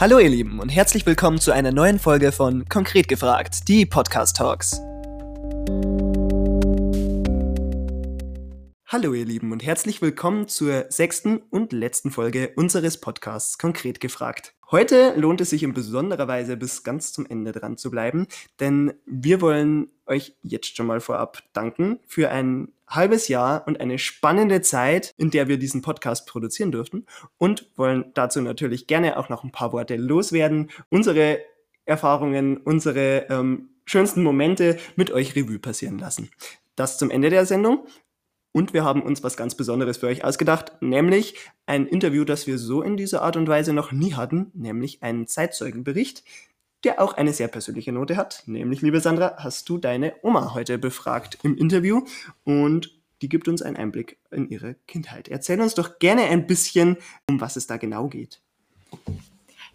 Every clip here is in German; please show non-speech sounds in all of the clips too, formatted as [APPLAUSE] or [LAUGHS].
Hallo ihr Lieben und herzlich willkommen zu einer neuen Folge von Konkret gefragt, die Podcast Talks. Hallo ihr Lieben und herzlich willkommen zur sechsten und letzten Folge unseres Podcasts Konkret gefragt. Heute lohnt es sich in besonderer Weise bis ganz zum Ende dran zu bleiben, denn wir wollen euch jetzt schon mal vorab danken für ein halbes Jahr und eine spannende Zeit, in der wir diesen Podcast produzieren durften und wollen dazu natürlich gerne auch noch ein paar Worte loswerden, unsere Erfahrungen, unsere ähm, schönsten Momente mit euch Revue passieren lassen. Das zum Ende der Sendung. Und wir haben uns was ganz Besonderes für euch ausgedacht, nämlich ein Interview, das wir so in dieser Art und Weise noch nie hatten, nämlich einen Zeitzeugenbericht, der auch eine sehr persönliche Note hat. Nämlich, liebe Sandra, hast du deine Oma heute befragt im Interview und die gibt uns einen Einblick in ihre Kindheit. Erzähl uns doch gerne ein bisschen, um was es da genau geht.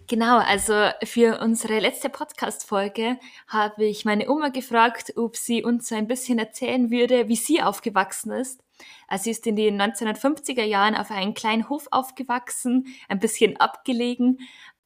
Genau, also für unsere letzte Podcast-Folge habe ich meine Oma gefragt, ob sie uns so ein bisschen erzählen würde, wie sie aufgewachsen ist. Also sie ist in den 1950er Jahren auf einem kleinen Hof aufgewachsen, ein bisschen abgelegen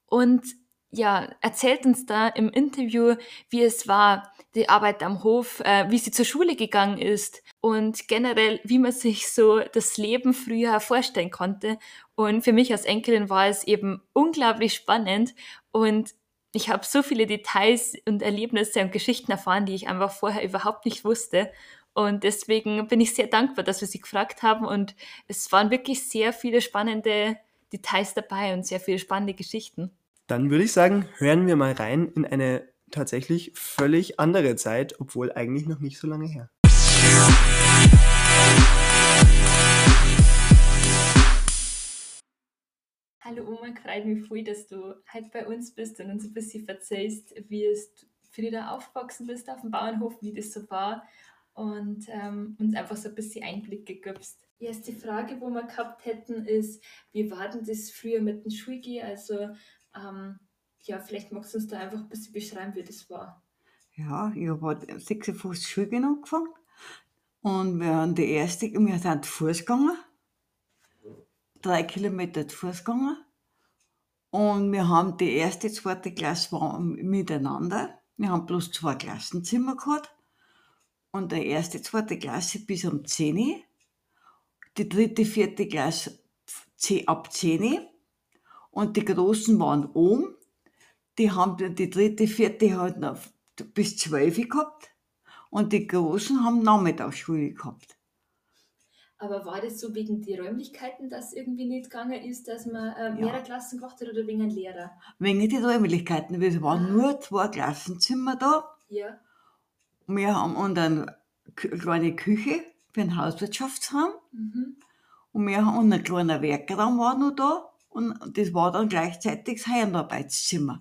und ja, erzählt uns da im Interview, wie es war, die Arbeit am Hof, äh, wie sie zur Schule gegangen ist und generell, wie man sich so das Leben früher vorstellen konnte. Und für mich als Enkelin war es eben unglaublich spannend und ich habe so viele Details und Erlebnisse und Geschichten erfahren, die ich einfach vorher überhaupt nicht wusste. Und deswegen bin ich sehr dankbar, dass wir sie gefragt haben. Und es waren wirklich sehr viele spannende Details dabei und sehr viele spannende Geschichten. Dann würde ich sagen, hören wir mal rein in eine tatsächlich völlig andere Zeit, obwohl eigentlich noch nicht so lange her. Hallo Oma, freut mich voll, dass du heute bei uns bist und uns ein bisschen erzählst, wie es für da aufgewachsen bist auf dem Bauernhof, wie das so war und ähm, uns einfach so ein bisschen Einblicke gibst. Die erste Frage, wo wir gehabt hätten, ist, wie war denn das früher mit dem Schulgehen? Also ähm, ja, vielleicht magst du uns da einfach ein bisschen beschreiben, wie das war. Ja, ich habe 56 Schule angefangen. Und wir haben die erste, wir sind zu Fuß gegangen, drei Kilometer zu Fuß gegangen. Und wir haben die erste, zweite Klasse war miteinander. Wir haben bloß zwei Klassenzimmer gehabt. Und die erste, zweite Klasse bis um 10 die dritte, vierte Klasse ab 10 und die Großen waren oben. Die haben die dritte, vierte halt noch bis zwölf gehabt. Und die Großen haben Nachmittagsschule gehabt. Aber war das so wegen die Räumlichkeiten, dass irgendwie nicht gegangen ist, dass man äh, mehrere ja. Klassen gemacht hat oder wegen einem Lehrer? Wegen die Räumlichkeiten. Es waren ah. nur zwei Klassenzimmer da. Ja. Wir haben und eine kleine Küche für ein Hauswirtschaftsheim. Mhm. Und wir haben und ein kleiner Werkraum war noch da. Und das war dann gleichzeitig das Heimarbeitszimmer.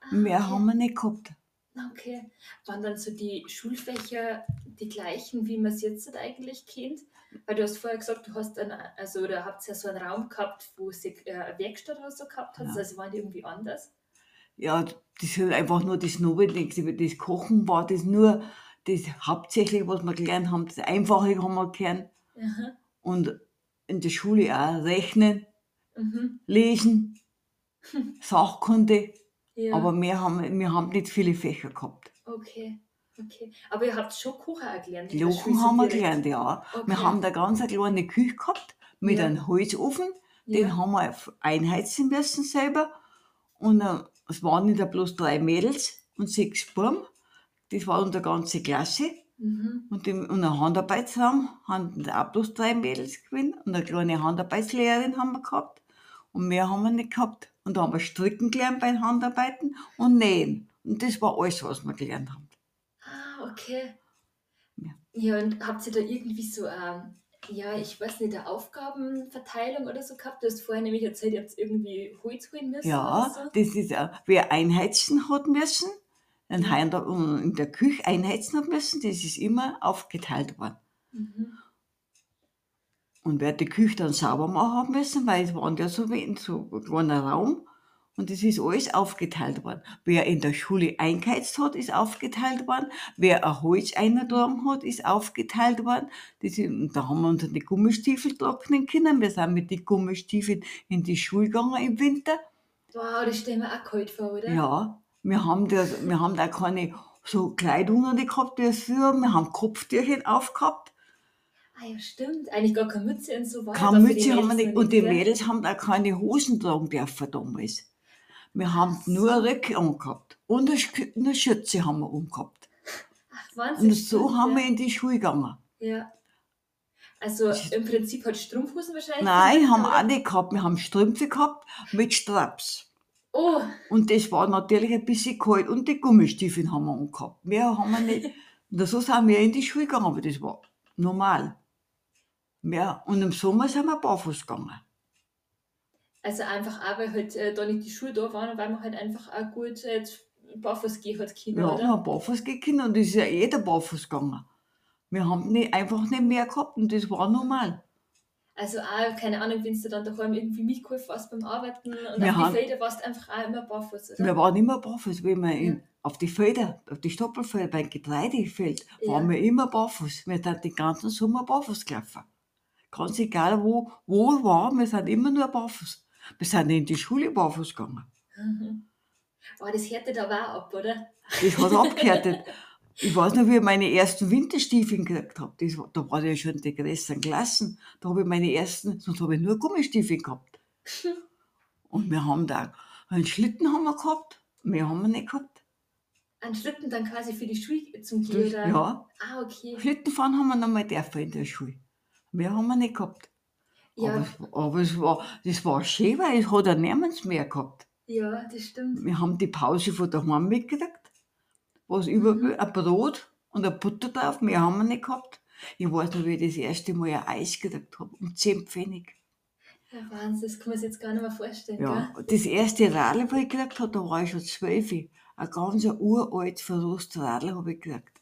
Ah, Mehr okay. haben wir nicht gehabt. Okay. Waren dann so die Schulfächer die gleichen, wie man es jetzt eigentlich kennt? Weil du hast vorher gesagt, du hast dann, also oder habt ja so einen Raum gehabt, wo es äh, eine Werkstatt oder so gehabt hat, ja. also waren die irgendwie anders? Ja, das ist halt einfach nur das Notwendigste. Das Kochen war das nur das Hauptsächliche, was wir gelernt haben. Das Einfache haben wir gelernt. Aha. Und in der Schule auch Rechnen mhm. Lesen, [LAUGHS] Sachkunde. Ja. Aber wir haben, wir haben nicht viele Fächer gehabt. Okay. Okay. Aber ihr habt schon Kuchen auch gelernt? Kuchen haben wir gelernt, ja. Okay. Wir haben da ganz eine kleine Küche gehabt mit ja. einem Holzofen. Den ja. haben wir einheizen müssen selber. Und äh, es waren nicht bloß drei Mädels und sechs Buben. Das war unsere ganze Klasse. Mhm. Und, im, und einen Handarbeitsraum haben auch bloß drei Mädels gewesen. Und eine kleine Handarbeitslehrerin haben wir gehabt. Und mehr haben wir nicht gehabt. Und da haben wir stricken gelernt bei Handarbeiten und nähen. Und das war alles, was wir gelernt haben. Ah, okay. Ja, ja und habt ihr da irgendwie so, ähm, ja, ich weiß nicht, eine Aufgabenverteilung oder so gehabt? Du hast vorher nämlich erzählt, ihr habt irgendwie Holz holen müssen. Ja, so. das ist, äh, wer einheizen hat müssen, mhm. in der Küche einheizen hat müssen, das ist immer aufgeteilt worden. Mhm. Und wer die Küche dann sauber machen müssen, weil es waren ja so wenig, so ein Raum. Und es ist alles aufgeteilt worden. Wer in der Schule eingeheizt hat, ist aufgeteilt worden. Wer ein Holz eingetragen hat, ist aufgeteilt worden. Das ist, da haben wir unsere Gummistiefel trocknen können. Wir sind mit den Gummistiefeln in die Schule gegangen im Winter. Wow, das stellen wir auch kalt vor, oder? Ja, wir haben, das, wir haben da keine so Kleidung nicht gehabt wie früher. Wir haben Kopftürchen aufgehabt. Ah ja, stimmt. Eigentlich gar keine Mütze und so war Keine Mütze haben wir nicht. Und die? Mädels haben auch keine Hosen tragen dürfen damals. Wir haben Ach nur so. Röcke angehabt. Und eine, Sch- eine Schürze haben wir umgehabt. Ach, Wahnsinn. Und so stimmt, haben ja. wir in die Schule gegangen. Ja. Also im Prinzip hat Strumpfhosen wahrscheinlich. Nein, gemacht, haben wir auch nicht gehabt. Wir haben Strümpfe gehabt mit Straps. Oh, Und das war natürlich ein bisschen kalt. Und die Gummistiefel haben wir angehabt. Mehr haben wir nicht. [LAUGHS] Und so sind wir in die Schule gegangen, aber das war normal. Mehr. Und im Sommer sind wir barfuß gegangen. also einfach auch, weil halt äh, da nicht die Schuhe da waren und weil man halt einfach auch gut äh, barfuß gehen hat können, Ja, wir oder? haben barfuß gegangen und es ist ja jeder barfuß gegangen. Wir haben nicht, einfach nicht mehr gehabt und das war normal. Also auch, keine Ahnung, wenn du dann daheim irgendwie mitgeholfen hast beim Arbeiten und Wir auf haben- die Felder warst du einfach auch immer barfuß, oder? Wir waren immer barfuß, wenn wir in, Ja. auf die Felder, auf die Stoppelfelder, beim Getreidefeld, Ja. waren wir immer barfuß. Wir sind den ganzen Sommer barfuß gelaufen. Ganz egal, wo, wo war, wir sind immer nur barfuß. Wir sind in die Schule barfuß gegangen. Mhm. Oh, das härtet aber auch ab, oder? Das hat abgehärtet. [LAUGHS] Ich weiß noch, wie ich meine ersten Winterstiefel gekriegt habe. Das, da war ja schon die größeren Klassen. Da habe ich meine ersten, sonst habe ich nur Gummistiefel gehabt. [LAUGHS] Und wir haben da einen Schlitten haben wir gehabt, mehr haben wir nicht gehabt. Einen Schlitten dann quasi für die Schule zum Gehen, ja, Ah, okay. Schlittenfahren haben wir noch mal dürfen in der Schule. Mehr haben wir nicht gehabt. Ja, Aber, es, aber es war, das war schön, weil es hat ja niemand mehr gehabt. ja, das stimmt. Wir haben die Pause von daheim mitgekriegt. Was über Mhm. ein Brot und ein Butter drauf, mehr haben wir nicht gehabt. Ich weiß noch, wie ich das erste Mal ein Eis gekriegt habe, um 10 Pfennig. Ja, Wahnsinn, das kann man sich jetzt gar nicht mehr vorstellen, Ja, gell? das erste Radl, was ich gekriegt habe, da war ich schon zwölf. Ein ganz uralt, verrostes Radl habe ich gekriegt.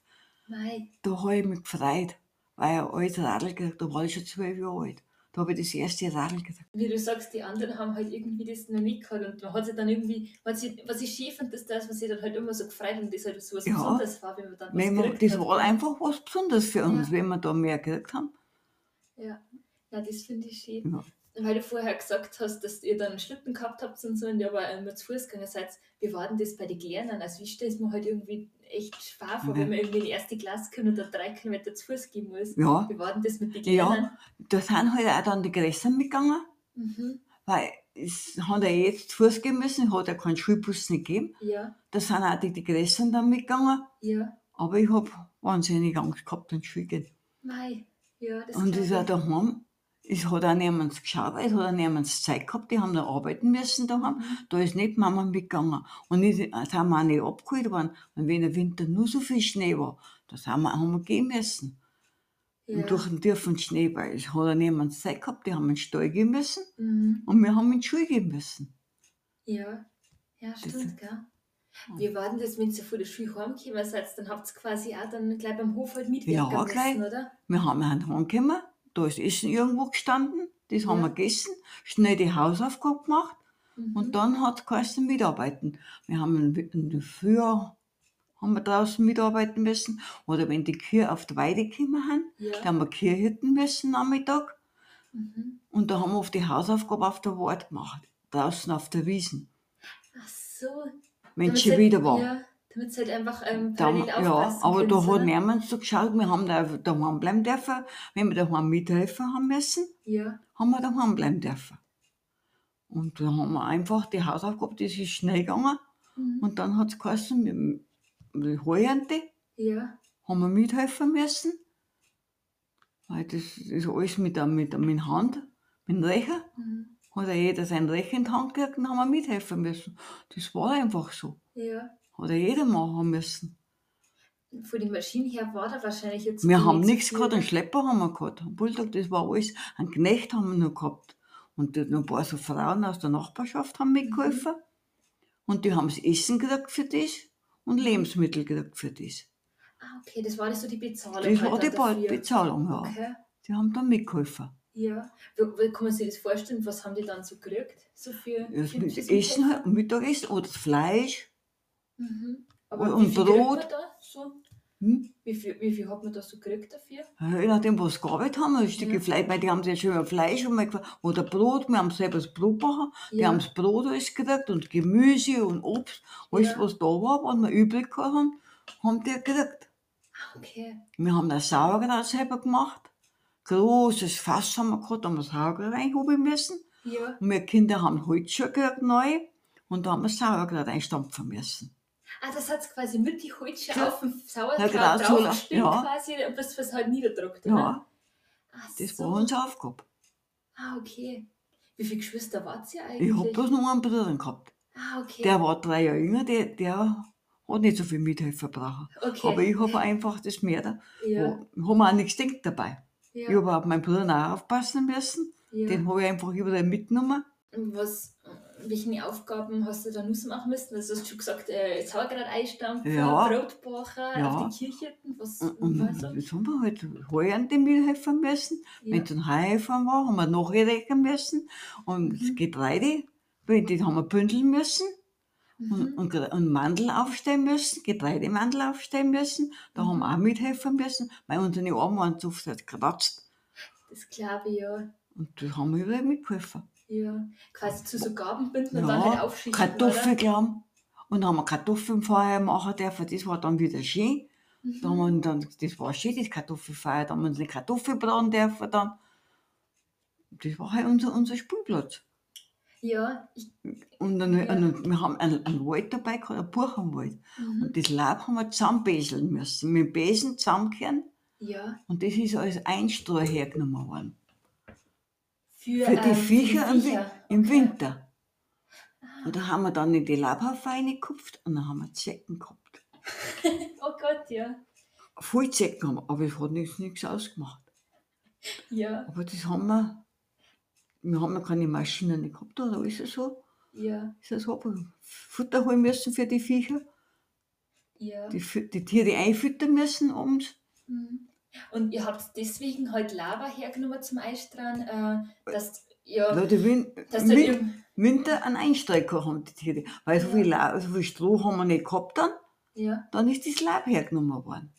Mei. Da habe ich mich gefreut, weil ich ein altes Radl. Da war ich schon zwölf Jahre alt. Da habe ich das erste Radl gekriegt. Wie du sagst, die anderen haben halt irgendwie das noch nicht gehabt und man hat sich dann irgendwie, was ich, was ich schön finde, ist das, was sich dann halt immer so gefreut hat und das halt so was Ja. Besonderes war, wenn man dann was Wenn man, das hat, war einfach was Besonderes für uns, Ja. wenn wir da mehr gekriegt haben. Ja, ja das finde ich schön. Ja. Weil du vorher gesagt hast, dass ihr dann Schlitten gehabt habt und so und ihr aber immer zu Fuß gegangen seid. Wie war denn das bei den Gärtnern? Also, stelle es mir halt irgendwie echt schwer vor, Ja. wenn man irgendwie in die erste Klasse kommt und da drei Kilometer zu Fuß gehen muss. Ja, Wie war denn das mit den Ja. Gärtnern? da sind halt auch dann die Gräser mitgegangen, Mhm. weil es hat ja jetzt zu Fuß gehen müssen, hat ja keinen Schulbus nicht gegeben. Ja, Da sind auch die, die Gräser dann mitgegangen, ja. aber ich habe wahnsinnig Angst gehabt, in die Schule gehen. Mei. Ja, das Und das auch ich. daheim, es hat auch niemand geschaut, es hat auch niemand Zeit gehabt, die haben da arbeiten müssen daheim. Mhm. Da ist nicht Mama mitgegangen. Und nicht, sind wir auch nicht abgeholt worden. Und wenn im Winter nur so viel Schnee war, da sind wir, haben wir gehen müssen. Ja. Und durch den tiefen Schnee, weil es hat auch niemand Zeit gehabt, die haben in den Stall gehen müssen Mhm. und wir haben in die Schule gehen müssen. Ja, ja, Das stimmt, ist- gell? Wie war denn das, wenn ihr von der Schule heimgekommen seid? Dann habt ihr quasi auch dann gleich beim Hof halt mitwirken Ja, müssen, gleich. oder? Wir haben heimgekommen, da ist Essen irgendwo gestanden, das haben Ja. wir gegessen, schnell die Hausaufgabe gemacht Mhm. und dann hat es geheißen mitarbeiten. Wir haben in in der Früh haben wir draußen mitarbeiten müssen oder wenn die Kühe auf die Weide gekommen sind, ja. da haben wir Kühe hüten müssen am Mittag Mhm. und da haben wir auf die Hausaufgabe auf der Wart gemacht, draußen auf der Wiesen, Ach so. wenn es schon wieder war. Ja, damit halt einfach ähm, Da, parallel ja, aufpassen aber da hat niemand so geschaut, wir haben da daheim bleiben dürfen. Wenn wir daheim mithelfen haben müssen, Ja, haben wir daheim bleiben dürfen. Und da haben wir einfach die Hausaufgabe, das ist schnell gegangen. mhm. Und dann hat es geheißen, mit der Heuernte ja, haben wir mithelfen müssen. Weil das ist alles mit der, mit der mit Hand, mit dem Recher. mhm. Hat ja jeder sein Recher in die Hand gekriegt und haben wir mithelfen müssen. Das war einfach so. ja. Hat ja jeder machen müssen. Von den Maschinen her war da wahrscheinlich jetzt. Wir haben nichts gehabt, einen? Schlepper haben wir gehabt. Ein Bulldog, das war alles. Einen Knecht haben wir noch gehabt. Und dann ein paar so Frauen aus der Nachbarschaft haben mitgeholfen. Und die haben das Essen gekriegt für das und Lebensmittel gekriegt für das. Ah, okay, das war so die Bezahlung. Das halt war die dafür. Bezahlung, ja. Okay, Die haben dann mitgeholfen. ja. Wie, kann man sich das vorstellen? Was haben die dann so gekriegt? So für, das Essen, Mittagessen? halt, Mittagessen oder das Fleisch. Mhm. Und- Aber und wie viel kriegt man Brot. da? So? Hm? Wie viel, wie viel hat man da so gekriegt dafür? Ja, Je nachdem, was sie gearbeitet haben, ein Stück Ja. Fleisch, weil die haben schon mal Fleisch und oder Brot, wir haben selber das Brot die Ja. haben das Brot alles gekriegt und Gemüse und Obst, alles Ja. was da war, was wir übrig haben, haben die gekriegt. Ah, okay. Wir haben das Sauerkraut selber gemacht, großes Fass haben wir gehabt, da haben wir Sauerkraut reinhoben müssen Ja. und wir Kinder haben Holzschuhe gekriegt, neu, und da haben wir Sauerkraut einstampfen müssen. Ah, das hat quasi mit die Holzsche Ja. auf dem Ja, Sauerkraut genau, so, draufgespielt ja. quasi, bis es halt niederdruckt, oder? Ja, Ach das so. war unsere Aufgabe. Ah, okay. Wie viele Geschwister wart ihr Ich eigentlich? habe bloß noch einen Bruder gehabt. Ah, okay. Der war drei Jahre jünger, der, der hat nicht so viel Mithelfer brauchen. okay. Aber ich habe einfach das mehr da. ja, Ja. Haben auch nichts gedacht dabei. Ich ja, habe auf meinen Bruder auch aufpassen müssen. ja. Den habe ich einfach überall mitgenommen. Und Was, welche Aufgaben hast du da noch machen müssen? Also, du hast schon gesagt, äh, Sauerkraut einstampfen, Ja. Brotbacher, Ja. auf die Kirchen. Was Und, war und so? das haben wir halt an die mithelfen müssen. Ja. Wenn es ein Heifer war, haben wir nachrechnen müssen. Und das Mhm. Getreide, wenn die haben wir bündeln müssen. Und, Mhm. und, und Mandel aufstellen müssen, Getreidemandel aufstellen müssen. Da haben Mhm. wir auch mithelfen müssen, weil unsere Arme waren zu oft halt gekratzt. Das glaube ich, ja. Und da haben wir überall mitgeholfen. Ja. Quasi zu so Gaben binden und dann halt aufschichten. Kartoffelklamm. Und dann haben wir Kartoffelfeuer machen dürfen, das war dann wieder schön. oder? Da haben wir dann, das war schön, das Kartoffelfeuer. Da haben wir unsere Kartoffel braten dürfen dann. Das war halt unser, unser Spielplatz. Ja, ich, Und dann, Ja. und wir haben einen, einen Wald dabei gehabt, einen Buchenwald. mhm. Und das Laub haben wir zusammenbeseln müssen, mit dem Besen zusammenkehren. ja. Und das ist als Einstrahl hergenommen worden. Für, Für die ähm, Viecher, im, Wi- Viecher. im Okay. Winter. Und da haben wir dann in die Laubhaufen reingekupft und dann haben wir Zecken gehabt. [LAUGHS] Oh Gott, ja. Voll Zecken haben wir, aber es hat nichts, nichts ausgemacht. Ja, Aber das haben wir, wir haben ja keine Maschinen nicht gehabt, oder ist es so? ja, Ist es so? Futter holen müssen für die Viecher, ja. die, die Tiere einfüttern müssen abends. Mhm. Und ihr habt deswegen halt Lava hergenommen zum Einstrahlen, äh, dass ja, die Win dass Win Winter einen Einstreich gehabt haben, die Tiere. Weil so Ja. viel, La- so viel Stroh haben wir nicht gehabt dann, ja, dann ist das Laub hergenommen worden.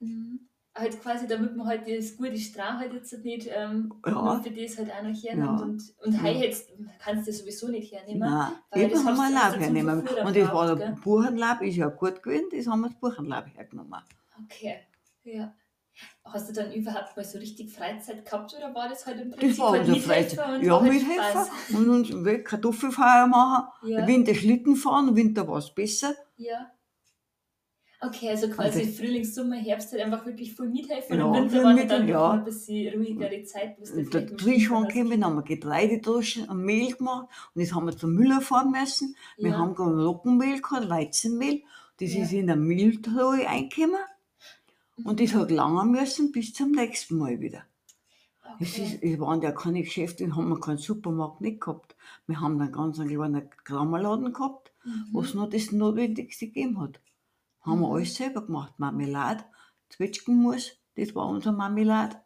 mhm. halt quasi, damit man halt das gute Strah halt jetzt nicht ähm, Ja. für das halt auch noch hernimmt. Ja. Und, und Ja. jetzt kannst du sowieso nicht hernehmen. Nein, weil eben das haben wir hast du zum hernehmen. Und das war der gell? Buchenlaub, ist ja gut gewesen, das haben wir das Buchenlaub hergenommen. Okay, ja. Hast du dann überhaupt mal so richtig Freizeit gehabt oder war das halt im Das Prinzip war halt unser Mithelfer Freizeit. und Ja, war halt Mithelfer. Spaß? Und uns weg Kartoffelfeuer machen. Ja. Winter Schlitten fahren, Winter war es besser. Ja. Okay, also quasi Also- Frühling, Sommer, Herbst halt einfach wirklich voll mithelfen Ja, und im Winter war mit- dann ja. ein bisschen ruhigere Zeit, Und der Trischwan gekommen, haben wir Getreide draußen und Mehl gemacht. Und das haben wir zum Müller fahren müssen. hast. Wir ja. haben gerade Roggenmehl gehabt, Weizenmehl. Das Ja. ist in der Mehltruhe eingekommen. Und das hat lange müssen bis zum nächsten Mal wieder. Es, ist, es waren ja keine Geschäfte, haben wir keinen Supermarkt nicht gehabt. Wir haben einen ganz kleinen Krammerladen gehabt, Mhm. was nur das Notwendigste gegeben hat. Haben wir Mhm. alles selber gemacht. Marmelade, Zwetschgenmus, das war unser Marmelade.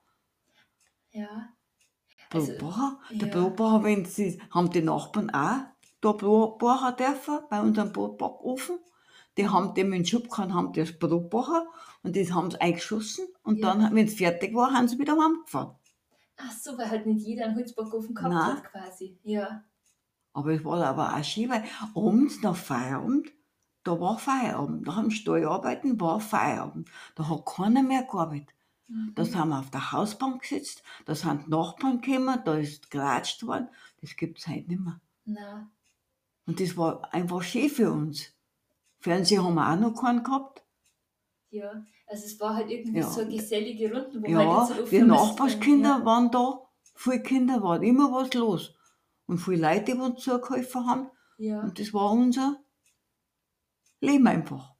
Ja. Also, Brotbacher. Der ja. Brotbacher, wenn sie, haben die Nachbarn auch da Brotbacher dürfen, bei unserem Brotbackofen. Die haben dem in den Schub gehabt, haben das Brotbacher und das haben sie eingeschossen. Und Ja. dann, wenn es fertig war, haben sie wieder heimgefahren. Ach so, weil halt nicht jeder einen Holzbackofen gehabt Nein. hat quasi. Ja. Aber es war aber auch schön, weil abends nach Feierabend, da war Feierabend. Nach dem Steuerarbeiten war Feierabend. Da hat keiner mehr gearbeitet. Mhm. Da sind wir auf der Hausbank gesetzt, da sind die Nachbarn gekommen, da ist geratscht worden. Das gibt es heute nicht mehr. Na, Und das war einfach schön für uns. Fernseher haben wir auch noch keinen gehabt. Ja. Also es war halt irgendwie Ja. so eine gesellige Runde, wo Ja, halt jetzt so oft die vermisst Nachbarskinder werden. waren da, viele Kinder waren immer was los. Und viele Leute, die uns zugeholfen haben. Ja. ja. Und das war unser Leben einfach.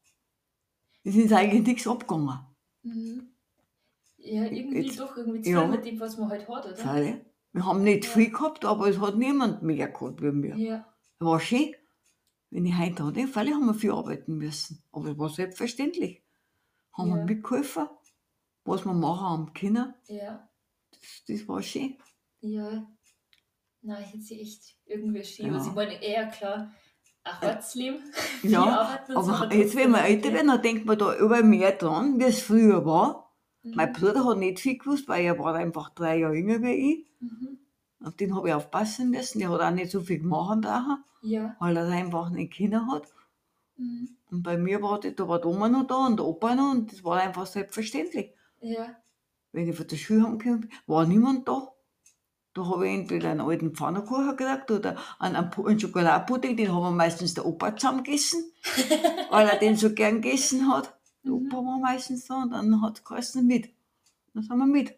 Es ist eigentlich nichts abgegangen. Mhm. Ja, irgendwie Jetzt- doch irgendwie zu ja. mit dem, was man halt hat, oder? Freilich. Wir haben nicht Ja. viel gehabt, aber es hat niemand mehr gehabt wie wir. Ja. War schön. Wenn ich heute hatte, freilich haben wir viel arbeiten müssen. Aber es war selbstverständlich. Haben Ja. wir mitgeholfen, was wir machen haben können. Ja. Das, das war schön. Ja. Nein, ich hätte sie echt irgendwie schön. Ja. Also ich meine, eher klar, ein Herzleben. [LAUGHS] Ja, aber jetzt, wenn wir älter werden, dann denkt man da überall mehr dran, wie es früher war. Mein Mhm. Bruder hat nicht viel gewusst, weil er war einfach drei Jahre jünger wie ich. Mhm. Auf den habe ich aufpassen müssen. Der hat auch nicht so viel machen brauchen, Ja. weil er einfach nicht Kinder hat. Mhm. Und bei mir war das, da war die Oma noch da und der Opa noch und das war einfach selbstverständlich. Ja. Wenn ich von der Schule heimgekommen bin, war niemand da. Da habe ich entweder einen alten Pfannkuchen gekriegt oder einen, einen Pu- einen Schokoladenpudding, den haben wir meistens der Opa zusammengegessen, [LAUGHS] weil er den so gern gegessen hat. Der Mhm. Opa war meistens da und dann hat es geheißen mit. Dann sind wir mit.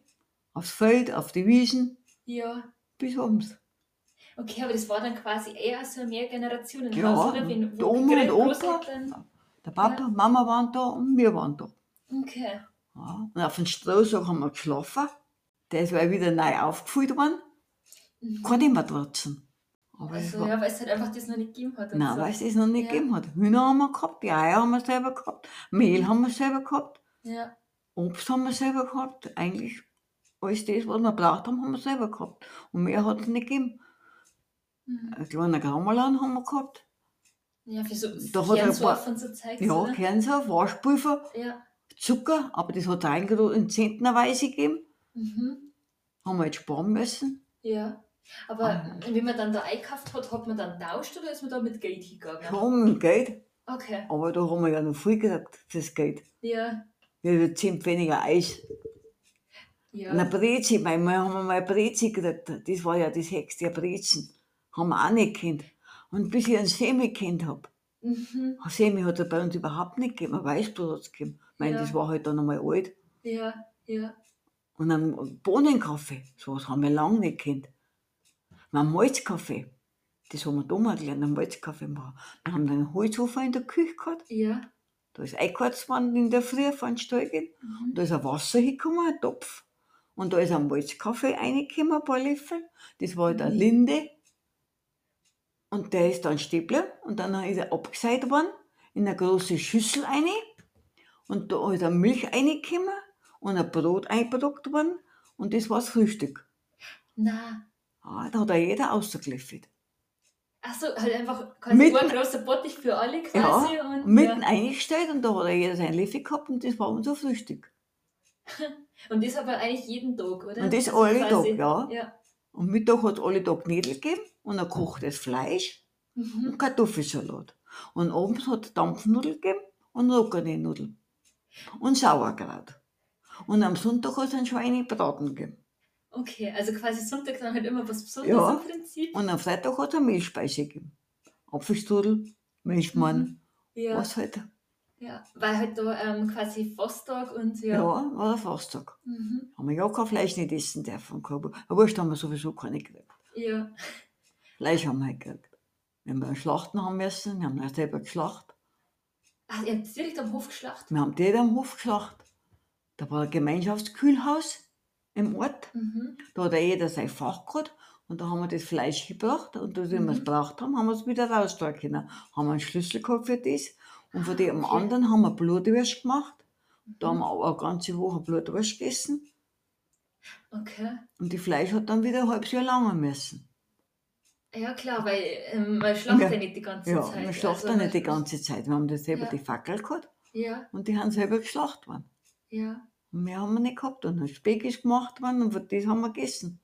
Aufs Feld, auf die Wiesen, Ja. bis abends. Okay, aber das war dann quasi eher so ein Mehrgenerationenhaus, Ja, oder? Wenn, die Oma und Opa. Der Papa, Mama waren da und wir waren da. Okay. Ja. Und auf dem Strohsack haben wir geschlafen. Der ist wieder neu aufgefüllt worden. Mhm. Keine Matratzen. Aber es Also war, ja, weil es halt einfach das noch nicht gegeben hat. nein, so. weil es das noch nicht Ja. gegeben hat. Hühner haben wir gehabt, die Eier haben wir selber gehabt, Mehl haben wir selber gehabt, Ja. Obst haben wir selber gehabt. Eigentlich alles das, was wir braucht haben, haben wir selber gehabt. Und mehr hat es nicht gegeben. Mhm. Ein kleiner Graumalan haben wir gehabt. Ja, für so Da hat er Kernsurf paar- und so Zeugs, Ja, oder? Kernsaft, Waschpulver, Ja. Zucker, aber das hat eigentlich in Zentnerweise gegeben. Mhm. Haben wir jetzt sparen müssen. Ja. Aber Ah. wenn man dann da eingekauft hat, hat man dann tauscht oder ist man da mit Geld hingegangen? Schon mit Geld, Okay. aber da haben wir ja noch viel gekriegt fürs Geld. Ja. Wir haben zehn weniger Eis. Ja. Und eine Brezi, manchmal haben wir mal eine Brezi gekriegt. Das war ja das Hex der Brezen. Haben wir auch nicht gekannt. Und bis ich einen Semi gekannt habe. Mhm. Ein Semi hat es bei uns überhaupt nicht gegeben. Ein Weißbrot hat es gegeben. Ich meine, Ja. das war halt dann einmal alt. Ja. Ja. Und einen Bohnenkaffee, sowas haben wir lange nicht gekannt. Und einen Malzkaffee, das haben wir da mal gelernt, einen Malzkaffee machen. Dann haben wir einen Holzofen in der Küche gehabt. Ja. Da ist worden in der Früh von den Stall gehen. Mhm. Da ist ein Wasser hingekommen, ein Topf. Und da ist ein Malzkaffee reingekommen, ein paar Löffel. Das war halt eine Linde. Und der ist dann Stäbler. Und dann ist er abgeseit worden in eine große Schüssel rein. Und da ist eine Milch reingekommen und ein Brot eingebrockt worden. Und das war das Frühstück. Na. Ah, da hat er jeder ausgelöffelt. Achso, halt einfach quasi Mitten- ein großer Bottich für alle Ja, quasi. und, mitten ja. eingestellt und da hat er jeder sein Löffel gehabt und das war unser Frühstück. [LAUGHS] und das aber eigentlich jeden Tag, oder? Und das Also alle quasi- Tag, ja. Ja. Und Mittag hat es alle Tag Knödel gegeben und ein kochtes Fleisch. Mhm. und Kartoffelsalat. Und abends hat es Dampfnudeln gegeben und Roggennudeln. Und Sauerkraut. Und am Sonntag hat es einen Schweinebraten gegeben. Okay, also quasi Sonntag dann halt immer was Besonderes Ja. im Prinzip. Und am Freitag hat es eine Mehlspeise gegeben. Apfelstrudel, Milchmann, Ja. was halt. Ja, weil halt da ähm, quasi Fasttag und Ja, ja. war der Fasttag. Mhm. Haben wir ja kein Fleisch nicht essen dürfen. Aber Wurst haben wir sowieso keine gekriegt. Ja. Fleisch haben wir halt gekriegt. Wenn wir Schlachten haben müssen, wir haben ja selber geschlachtet. Ach, ihr habt direkt am Hof geschlachtet. Wir haben die am Hof geschlachtet. Da war ein Gemeinschaftskühlhaus im Ort. Mhm. Da hat ja jeder sein Fach gehabt und da haben wir das Fleisch gebracht und da, wenn wir es Mhm. braucht haben, haben wir es wieder können. Haben wir einen Schlüssel gehabt für das und von dem okay. anderen haben wir Blutwurst gemacht. Da haben wir auch eine ganze Woche Blutwurst gegessen Okay. und die Fleisch hat dann wieder ein halbes Jahr langen müssen. Ja klar, weil ähm, man schlacht ja, Ja. nicht die ganze Ja, Zeit. man schlacht Also dann nicht die ganze Zeit. Wir haben das selber Ja. die Fackel gehabt Ja, und die haben selber geschlacht worden. ja. Und mehr haben wir nicht gehabt. Und ein Speck ist gemacht worden und das haben wir gegessen.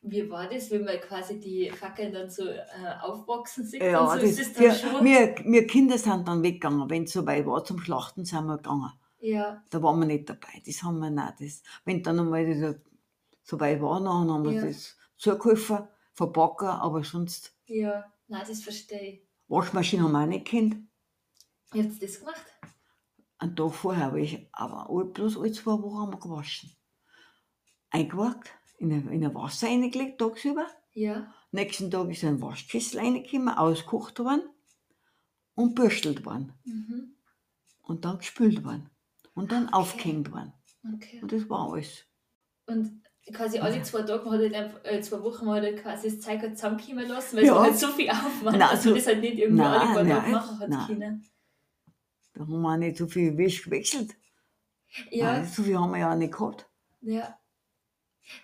Wie war das, wenn man quasi die Fackeln dann so äh, aufwachsen sieht? Ja, so das, ist das dann schon. wir, wir Kinder sind dann weggegangen. Wenn es soweit war zum Schlachten, sind wir gegangen. Ja, Da waren wir nicht dabei. Das haben wir nicht. Das, wenn dann einmal so weit war, dann haben wir Ja. das zugeholfen, verpacken, aber sonst ja. Nein, das verstehe ich. Waschmaschine haben wir auch nicht gekannt. Wie habt ihr das gemacht? Einen Tag vorher habe ich, aber bloß alle zwei Wochen haben wir gewaschen. Eingewagt, in ein, in ein Wasser reingelegt, tagsüber. Ja. Nächsten Tag ist ein Waschkessel reingekommen, ausgekocht worden und bürstelt worden. Mhm. Und dann gespült worden. Und dann Okay. aufgehängt worden. Okay. Und das war alles. Und quasi alle zwei Tage, hat einfach, äh, zwei Wochen, hat halt quasi das Zeug zusammenkommen lassen, weil Ja. es war halt so viel Aufwand, Nein, dass man so- das halt nicht irgendwie Nein, alle paar Tage machen hat nein. können. Da haben wir auch nicht so viel Wäsche gewechselt. Ja, Nein, so viel haben wir ja auch nicht gehabt. ja.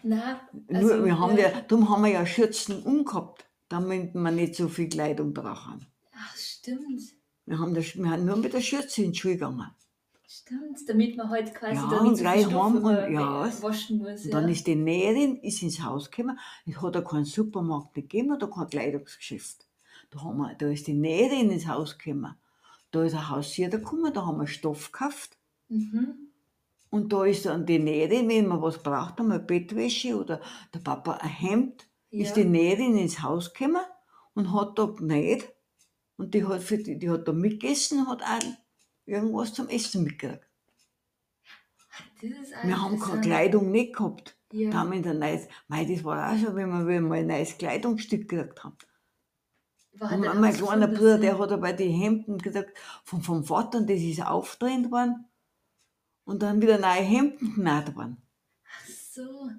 Nein, Nur, ja. wir haben ja, darum haben wir ja Schürzen umgehabt, damit wir nicht so viel Kleidung brauchen. Ach, stimmt. Wir haben, das, wir haben nur mit der Schürze in die Schule gegangen. Stimmt, damit man halt quasi Ja, da nicht so viel heim und- ja. waschen muss. Und ja. dann ist die Näherin ist ins Haus gekommen. Es hat auch keinen Supermarkt gegeben oder kein Kleidungsgeschäft. Da, haben wir, da ist die Näherin ins Haus gekommen. Da ist ein Hausierer gekommen, da haben wir Stoff gekauft. Mhm. Und da ist dann die Näherin, wenn wir was braucht eine Bettwäsche oder der Papa ein Hemd, Ja. ist die Näherin ins Haus gekommen und hat da genäht. Und die hat, für die, die hat da mitgegessen und hat auch irgendwas zum Essen mitgekriegt. Wir haben keine. Kleidung nicht gehabt. Ja. Da haben wir dann neues, mei, das war auch schon, wenn wir wieder mal ein neues Kleidungsstück gekriegt haben. War Und mein so kleiner ein Bruder, der hat aber die Hemden gesagt, vom, vom Vater, und das ist aufdrehend worden. Und dann wieder neue Hemden genäht worden. Ach so.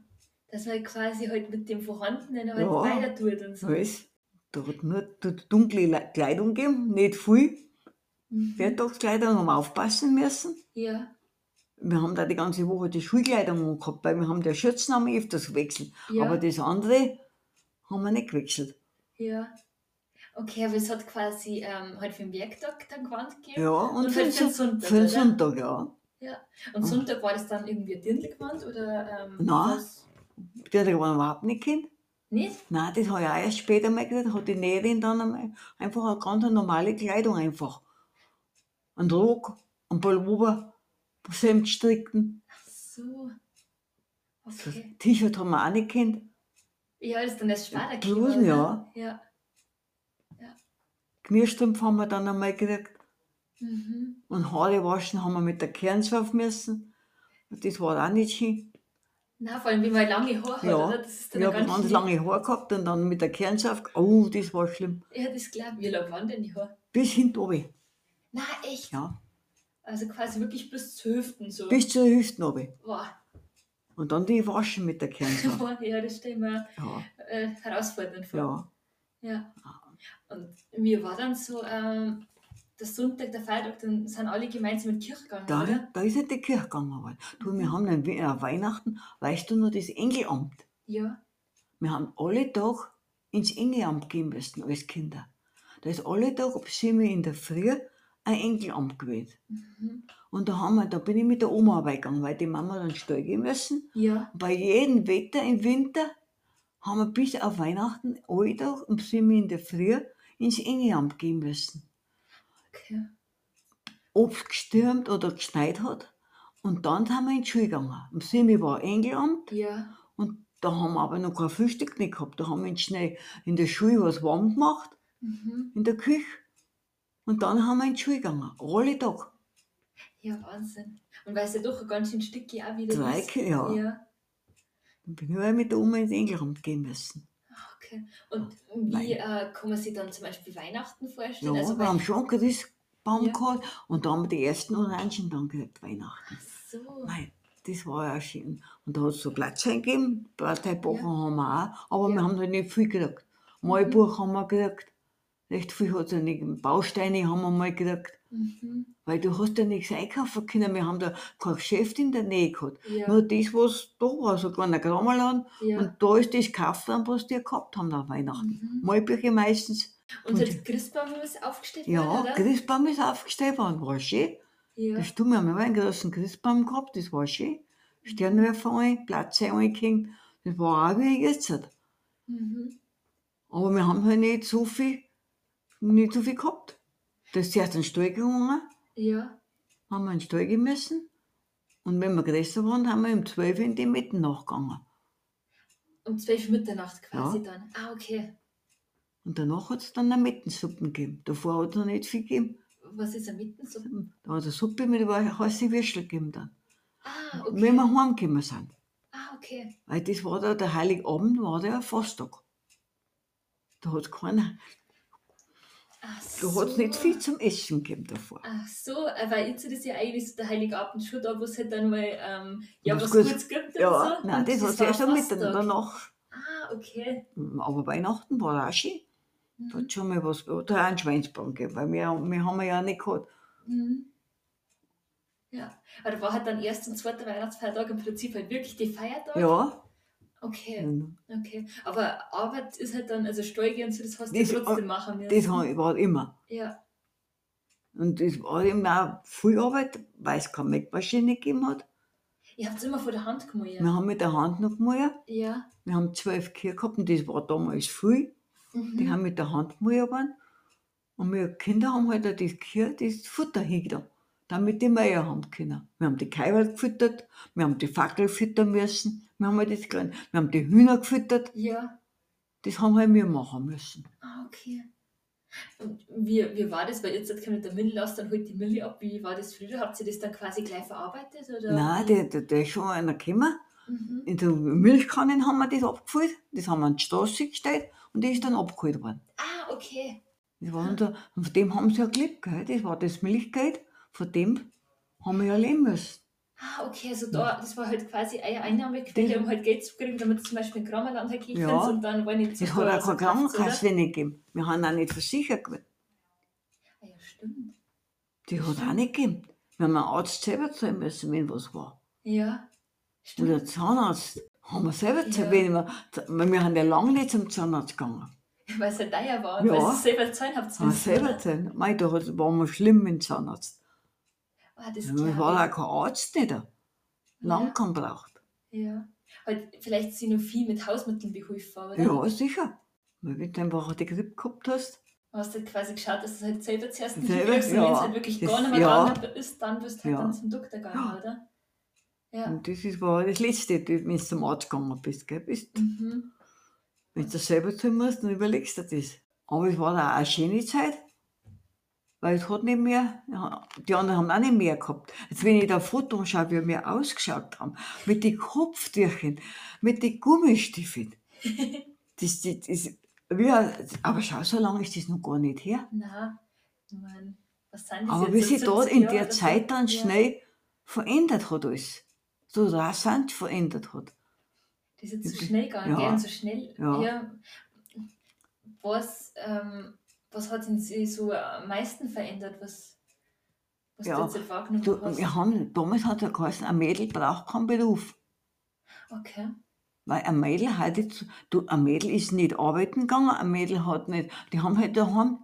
Dass man quasi halt mit dem Vorhandenen halt Ja. weiter tut und so. Weißt Da hat nur dunkle Le- Kleidung gegeben, nicht viel. Mhm. Haben wir aufpassen müssen. Ja. Wir haben da die ganze Woche die Schulkleidung angehabt, weil wir haben die Schürzen haben wir öfters gewechselt. Ja. Aber das andere haben wir nicht gewechselt. Ja. Okay, aber es hat quasi ähm, halt für den Werktag dann gewandt gegeben. Ja, und, Und für, halt den Sonntag, für den? Sonntag, ja. Und Ah. Sonntag war das dann irgendwie ein Dirndl oder ähm, Nein. was? Der hat überhaupt nicht kennt. Nicht? Nein, das habe ich auch erst später mal gesagt. Hat die Näherin dann einmal einfach eine ganz normale Kleidung einfach. Ein Rock, ein Pullover, Hemd strickten. Ach so. Okay. T-Shirt haben wir auch nicht kennt. Ja, das ist dann erst später Blusen, gekommen, ja. ne? Ja. Knirstrümpfe haben wir dann einmal gekriegt. Mhm. Und Haare waschen haben wir mit der Kernschaft müssen. Das war auch nicht schön. Na, vor allem, wenn man lange Haare hat, Ja, oder? Das ist dann Ich ein habe ganz lange Haare gehabt und dann mit der Kernschaft. Oh, das war schlimm. Ja, das glaube ich. Wie lang waren denn die Haare? Bis hinten oben. Na, echt? Ja. Also quasi wirklich bis zu Hüften so. Bis zur Hüften oben. Boah. Und dann die waschen mit der Kernschaft. [LAUGHS] Ja, das stelle ich mir Ja, äh, herausfordernd vor. ja. Ja. Und mir war dann so, ähm, der Sonntag, der Feiertag, dann sind alle gemeinsam in die Kirche gegangen, Da, oder? da ist ja die Kirche gegangen. worden. Du, wir haben dann äh, Weihnachten, weißt du noch, das Engelamt. Ja. Wir haben alle Tag ins Engelamt gehen müssen als Kinder. Da ist alle Tag ab 7 Uhr in der Früh ein Engelamt gewesen. Mhm. Und da, haben wir, da bin ich mit der Oma gegangen, weil die Mama dann steil gehen müssen. Ja. Bei jedem Wetter im Winter haben wir bis auf Weihnachten alle Tag um 7 Uhr in der Früh ins Engelamt gehen müssen. Ob es gestürmt oder geschneit hat. Und dann sind wir in die Schule gegangen. 7 Uhr war Engelamt Ja. und da haben wir aber noch kein Frühstück nicht gehabt. Da haben wir schnell in der Schule was warm gemacht, Mhm. in der Küche. Und dann haben wir in die Schule gegangen. Alle Tag. Ja, Wahnsinn. Und weil es ja doch ein ganz schön Stückchen auch wieder Drei ist. Ja. Ja. Dann bin ich mit der Oma ins Engelamt gehen müssen. Okay. Und wie äh, kann man sich dann zum Beispiel Weihnachten Ja, vorstellen? also, wir haben schon Christbaum Ja. gehabt und da haben wir die ersten Orangen dann gekriegt, Weihnachten. so. Nein, das war ja schön. Und da hat es so Platz eingegeben, Parteibuch Ja. haben wir auch, aber Ja. wir haben halt nicht viel gekriegt. Malbuch haben wir gekriegt, recht viel hat es ja nicht. Bausteine haben wir mal gekriegt, Mhm. weil du hast ja nichts einkaufen können. Wir haben da kein Geschäft in der Nähe gehabt. Ja. Nur das, was da war, so ein kleiner Krammerladen. ja. Und da ist das gekauft worden, was die gehabt haben nach Weihnachten. Mhm. Malbücher meistens. Und der Christbaum ist aufgestellt Ja, worden, oder? Christbaum ist aufgestellt worden, war schön. Ja. Das tun wir, wir haben einen großen Christbaum gehabt, das war schön. Sternwerfer ein, Platze eingehängt, das war auch wie jetzt. Mhm. Aber wir haben halt nicht so viel, nicht so viel gehabt. Da ist zuerst ein Stall gegangen, Ja. haben wir einen Stall gemessen. Und wenn wir größer waren, haben wir um 12 Uhr in die Mitte nachgegangen. Um 12 Uhr Mitternacht quasi Ja. dann. Ah, okay. Und danach hat es dann eine Mittensuppen gegeben. Davor hat es noch nicht viel gegeben. Was ist am Mitten so? Da hat es eine Suppe mit heißen Würstel gegeben dann. Ah, Wenn okay. wir heimgekommen sind. Ah, okay. Weil das war da, der Heiligabend war der Fasttag. Da hat es keiner, Ach da so. hat es nicht viel zum Essen gegeben davor. Ach so, äh, weil jetzt ist ja eigentlich so der Heiligabend schon da, wo es halt dann mal ähm, ja, Was Gutes- Gutes gibt Ja, so. nein, Und das es war am Mittag Fasttag. danach. Ah, okay. Aber Weihnachten war auch schön. Da Mhm. hat schon mal was, da hat auch einen Schweinsbaum gegeben, weil wir, wir haben ja nicht gehabt. Mhm. Ja, aber da war halt dann erst und zweiter Weihnachtsfeiertag im Prinzip halt wirklich die Feiertag. Ja, Okay, Und okay. Aber Arbeit ist halt dann, also Steuern so, das hast du Das- trotzdem machen müssen. das hab ich- war immer. Ja, Und das war immer auch viel Arbeit, weil es keine Mähmaschine gegeben hat. ihr habt es immer vor der Hand gemacht. Wir haben mit der Hand noch gemalt. Ja. Wir haben zwölf Kühe gehabt und das war damals viel. Mhm. Die haben mit der Hand gemalt. Und wir Kinder haben halt auch das Kühe, das Futter hingetan, damit die Meier haben können. Wir haben die Kaiwald gefüttert, wir haben die Fackel füttern müssen, wir haben halt das gelernt. Wir haben die Hühner gefüttert, Ja. das haben halt wir machen müssen. Ah, okay. Und wie, wie war das? Weil jetzt kommt der Milch aus, dann holt die Milch ab. Wie war das früher? Habt ihr das dann quasi gleich verarbeitet? Oder? Nein, der, der, der ist schon einer gekommen. Mhm. In der Milchkannen haben wir das abgefüllt, das haben wir an die Straße gestellt und das ist dann abgeholt worden. Ah, okay. Das war unser, und von dem haben sie ja gelebt, gell? das war das Milchgeld, von dem haben wir ja leben müssen. Ah, okay, also da, das war halt quasi eine Einnahmequelle, um halt Geld zu kriegen, damit zum Beispiel in Kramerland halt gehen Ja. und dann wollen die Es hat auch keine Krankenkasse nicht gegeben. Wir haben auch nicht versichert. Ah, ja, stimmt. Die hat auch nicht gegeben. Wir haben einen Arzt selber zahlen müssen, wenn was war. Ja, stimmt. Oder Zahnarzt haben wir selber zahlen, Ja. wir, haben ja lange nicht zum Zahnarzt gegangen. Weil es halt teuer war und Ja. weil sie selber zahlen habt. Haben wir selber zahlen. Mei, da hat- war wir schlimm mit dem Zahnarzt. Ah, das Ja, war auch kein Arzt nicht da. Lang Ja. keinen braucht. Ja. Halt, vielleicht sind noch viel mit Hausmitteln beholfen, oder? Ja, sicher. Weil wenn du einfach die Grippe gehabt hast, Du hast halt quasi geschaut, dass du halt selber zuerst nicht Selber, kriegst und wenn ja. es halt wirklich Das- gar nicht mehr ja. dran ist, dann bist du halt Ja. dann zum Doktor gegangen, Ja. oder? Ja. und das ist, war das Letzte, wenn du zum Arzt gegangen bist. Gell? bist Mhm. Wenn du das selber tun musst, dann überlegst du das. Aber es war auch eine schöne Zeit, weil es hat nicht mehr, ja, die anderen haben auch nicht mehr gehabt. Jetzt, wenn ich da Foto anschaue, wie wir ausgeschaut haben, mit den Kopftüchern, mit den Gummistiefeln, [LAUGHS] das, das, das, ein- aber schau, so lange ist das noch gar nicht her. Na, ich mein, was sind das Aber wie sich dort 70 in der? Zeit dann Ja. schnell verändert hat alles. So rasant verändert hat. Das ist jetzt so schnell gegangen, ja. so schnell. Ja. Was, ähm, was hat denn sie so am meisten verändert, was, was Ja, du jetzt wahrgenommen Du, hast? wir haben, damals hat es geheißen, ein Mädel braucht keinen Beruf. Okay. Weil ein Mädel heute, du, ein Mädel ist nicht arbeiten gegangen, ein Mädel hat nicht, die haben halt daheim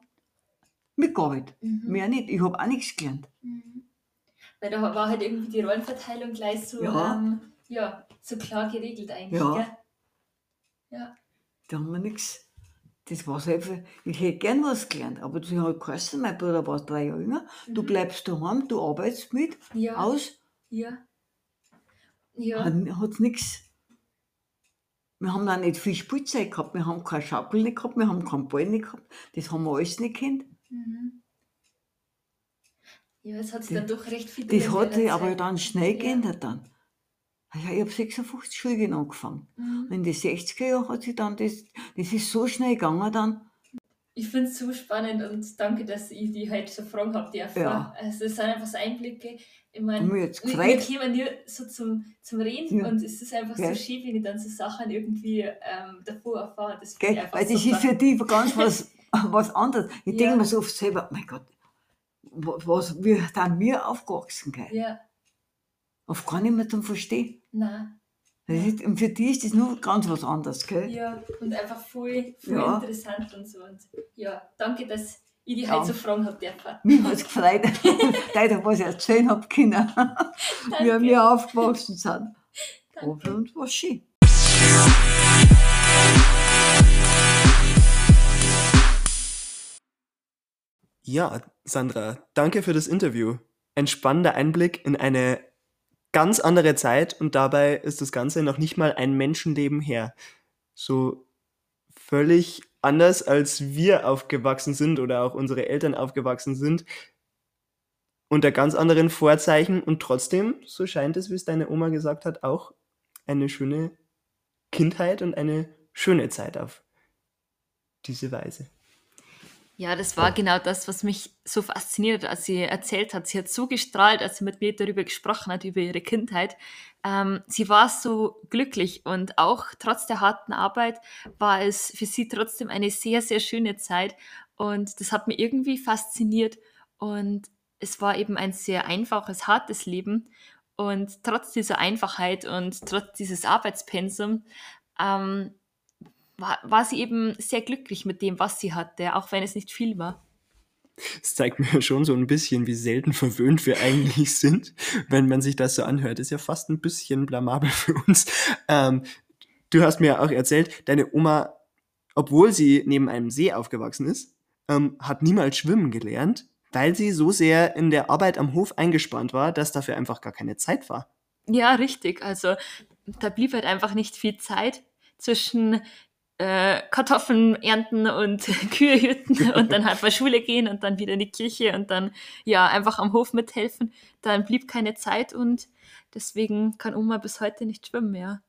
mitgearbeitet. Mhm. Mehr nicht. Ich habe auch nichts gelernt. Mhm. Weil da war halt irgendwie die Rollenverteilung gleich so, Ja. ähm, ja, so klar geregelt eigentlich, Ja. gell? Ja. Da haben wir nichts. Das war einfach, ich hätte gern was gelernt, aber sie hat geheißen, mein Bruder war drei Jahre jünger, du Mhm. bleibst daheim, du arbeitest mit, Ja. aus, Ja. Ja. hat nichts. Wir haben auch nicht viel Spielzeug gehabt, wir haben keine Schaukel nicht gehabt, wir haben keinen Ball nicht gehabt, das haben wir alles nicht kennt. Mhm. Ja, es hat sich dann doch recht viel Das hat sich aber dann schnell Ja. geändert dann. Ah Ja, ich habe 56 Schulgehen angefangen. Mhm. In den 60er Jahren hat sich dann das, das ist so schnell gegangen dann. Ich finde es so spannend und danke, dass ich die heute so fragen habe dürfen. Ja. Also es sind einfach so Einblicke. Ich Und meine, mir wir, wir kommen nur so zum, zum Reden Ja. und es ist einfach Gell? so schön, wenn ich dann so Sachen irgendwie ähm, davor erfahre. Das Gell? ich Weil das super. ist für die ganz was, [LAUGHS] was anderes. Ich Ja. denke mir so oft selber, mein Gott, wa- was, wie dann wir aufgewachsen, gell? Ja, Auf gar nicht mehr zum Verstehen. Nein. Ist, und für die ist das nur ganz was anderes, gell? Ja, und einfach voll, voll Ja. interessant und so. Und ja, danke, dass ich die Ja. heute so fragen habe dürfen. Mich hat es gefreut, [LAUGHS] dass ich was erzählen habe können, wie wir aufgewachsen sind. Danke. uns war es schön. Ja, Sandra, danke für das Interview. Ein spannender Einblick in eine ganz andere Zeit und dabei ist das Ganze noch nicht mal ein Menschenleben her. So völlig anders, als wir aufgewachsen sind oder auch unsere Eltern aufgewachsen sind. Unter ganz anderen Vorzeichen und trotzdem, so scheint es, wie es deine Oma gesagt hat, auch eine schöne Kindheit und eine schöne Zeit auf diese Weise. Ja, das war genau das, was mich so fasziniert, hat, als sie erzählt hat. Sie hat so gestrahlt, als sie mit mir darüber gesprochen hat, über ihre Kindheit. Ähm, sie war so glücklich und auch trotz der harten Arbeit war es für sie trotzdem eine sehr, sehr schöne Zeit. Und das hat mich irgendwie fasziniert. Und es war eben ein sehr einfaches, hartes Leben. Und trotz dieser Einfachheit und trotz dieses Arbeitspensum ähm, war, war sie eben sehr glücklich mit dem, was sie hatte, auch wenn es nicht viel war. Es zeigt mir [LAUGHS] schon so ein bisschen, wie selten verwöhnt wir eigentlich sind, wenn man sich das so anhört. Ist ja fast ein bisschen blamabel für uns. Ähm, du hast mir ja auch erzählt, deine Oma, obwohl sie neben einem See aufgewachsen ist, ähm, hat niemals schwimmen gelernt, weil sie so sehr in der Arbeit am Hof eingespannt war, dass dafür einfach gar keine Zeit war. Ja, richtig. Also da blieb halt einfach nicht viel Zeit zwischen äh, Kartoffeln ernten und [LAUGHS] Kühe hüten und dann halt bei Schule gehen und dann wieder in die Kirche und dann ja einfach am Hof mithelfen. Dann blieb keine Zeit und deswegen kann Oma bis heute nicht schwimmen mehr.